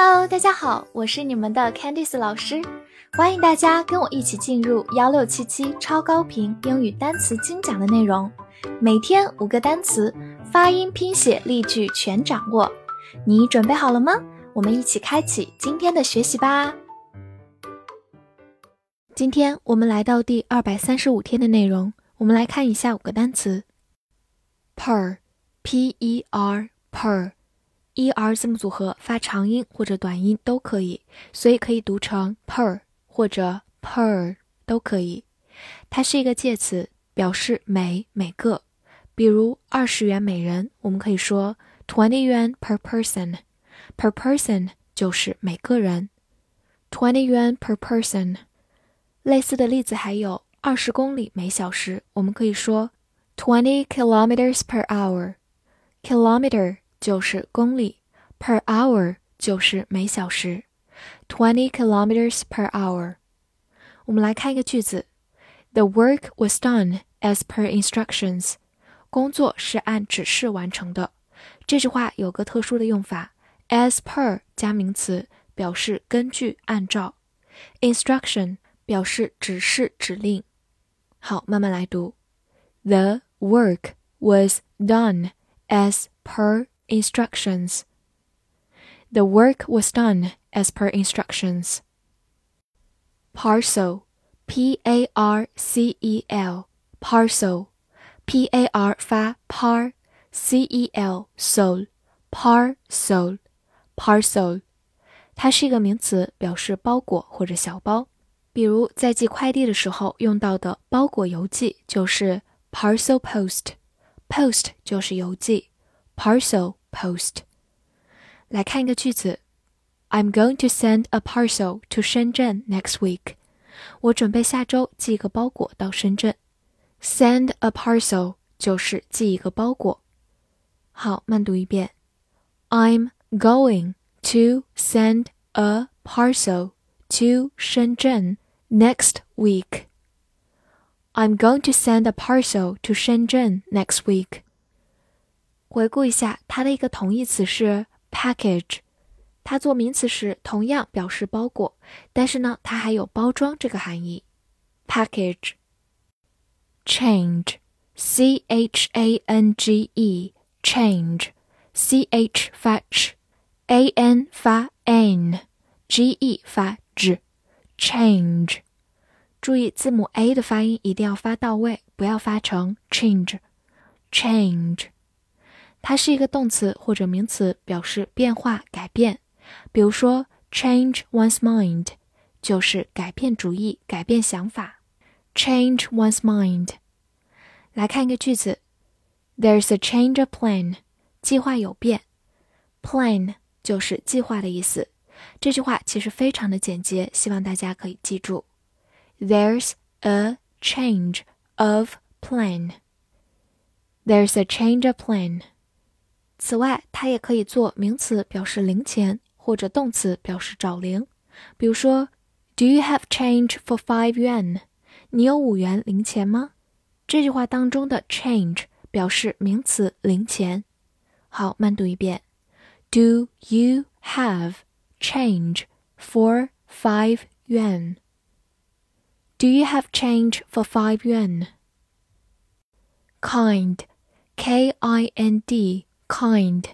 Hello，大家好，我是你们的 Candice 老师，欢迎大家跟我一起进入幺六七七超高频英语单词精讲的内容，每天五个单词，发音、拼写、例句全掌握，你准备好了吗？我们一起开启今天的学习吧。今天我们来到第二百三十五天的内容，我们来看一下五个单词：per，p-e-r，per。e er 字母组合发长音或者短音都可以，所以可以读成 per 或者 per 都可以。它是一个介词，表示每每个。比如二十元每人，我们可以说 twenty yuan per person。per person 就是每个人，twenty yuan per person。类似的例子还有二十公里每小时，我们可以说 twenty kilometers per hour。kilometer 就是公里，per hour 就是每小时，twenty kilometers per hour。我们来看一个句子：The work was done as per instructions。工作是按指示完成的。这句话有个特殊的用法，as per 加名词，表示根据、按照；instruction 表示指示、指令。好，慢慢来读：The work was done as per instructions. The work was done as per instructions. Parcel, P A R C E L, parcel, P A R 发 par, C E L sol, parcel, parcel，它是一个名词，表示包裹或者小包。比如在寄快递的时候用到的包裹邮寄就是 parcel post，post 就是邮寄，parcel Post，来看一个句子：I'm going to send a parcel to Shenzhen next week。我准备下周寄一个包裹到深圳。Send a parcel 就是寄一个包裹。好，慢读一遍：I'm going to send a parcel to Shenzhen next week. I'm going to send a parcel to Shenzhen next week. 回顾一下，它的一个同义词是 package，它做名词时同样表示包裹，但是呢，它还有包装这个含义。package，change，c h a n g e，change，c h 发 ch，a n 发 n，g e 发 j，change。注意字母 a 的发音一定要发到位，不要发成 change，change。它是一个动词或者名词，表示变化、改变。比如说，change one's mind 就是改变主意、改变想法。change one's mind。来看一个句子：There's a change of plan。计划有变。plan 就是计划的意思。这句话其实非常的简洁，希望大家可以记住。There's a change of plan. There's a change of plan. 此外，它也可以做名词表示零钱，或者动词表示找零。比如说，Do you have change for five yuan？你有五元零钱吗？这句话当中的 change 表示名词零钱。好，慢读一遍：Do you have change for five yuan？Do you have change for five yuan？Kind，K-I-N-D。 kind，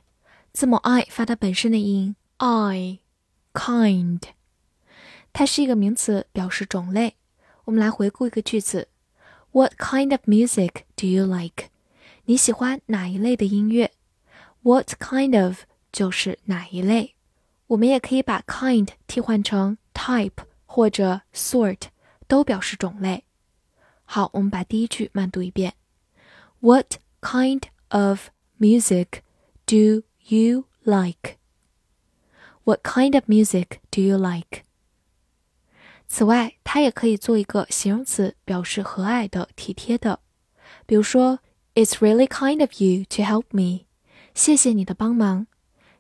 字母 i 发它本身的音 i，kind，它是一个名词，表示种类。我们来回顾一个句子：What kind of music do you like？你喜欢哪一类的音乐？What kind of 就是哪一类。我们也可以把 kind 替换成 type 或者 sort，都表示种类。好，我们把第一句慢读一遍：What kind of music do you like? What kind of music do you like? 此外，它也可以做一个形容词，表示和蔼的、体贴的。比如说，It's really kind of you to help me。谢谢你的帮忙。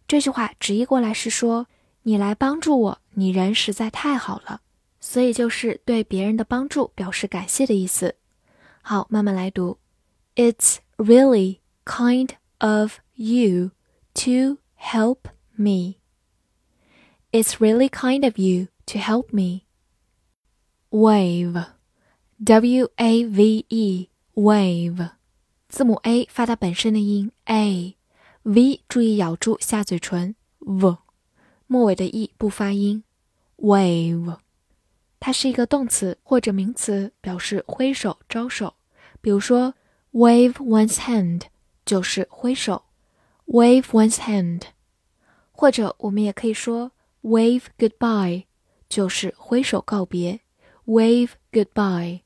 这句话直译过来是说，你来帮助我，你人实在太好了。所以就是对别人的帮助表示感谢的意思。好，慢慢来读。It's really kind of you to help me. It's really kind of you to help me. Wave, W A V E, wave，字母 a 发它本身的音 a，v 注意咬住下嘴唇 v，末尾的 e 不发音。Wave，它是一个动词或者名词，表示挥手、招手。比如说，wave one's hand 就是挥手 ，wave one's hand。或者我们也可以说 wave goodbye，就是挥手告别，wave goodbye。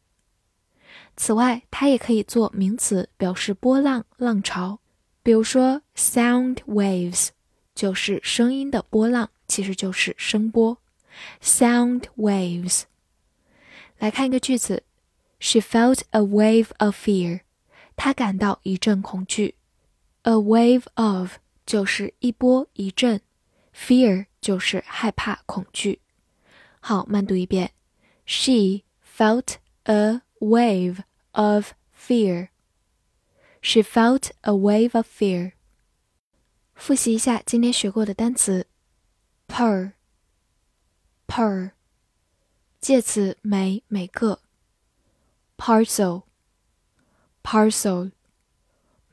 此外，它也可以做名词，表示波浪、浪潮。比如说，sound waves 就是声音的波浪，其实就是声波。sound waves。来看一个句子，She felt a wave of fear。她感到一阵恐惧。A wave of 就是一波一阵，fear 就是害怕恐惧。好，慢读一遍。She felt a wave of fear. She felt a wave of fear. 复习一下今天学过的单词：per，per，介词每每个；parcel，parcel，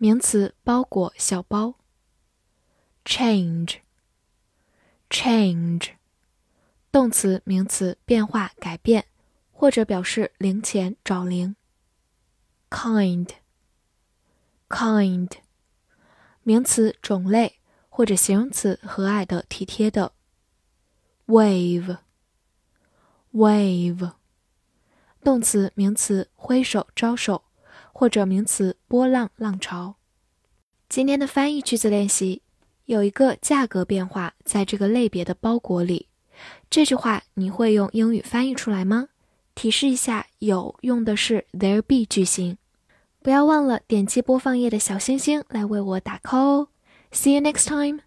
名词包裹小包。；change，change，动词名词变化改变。或者表示零钱找零。kind，kind，名词种类或者形容词和蔼的体贴的。wave，wave，动词名词挥手招手。或者名词波浪浪潮。今天的翻译句子练习有一个价格变化在这个类别的包裹里，这句话你会用英语翻译出来吗？提示一下，有用的是 there be 句型，不要忘了点击播放页的小星星来为我打 call 哦。See you next time.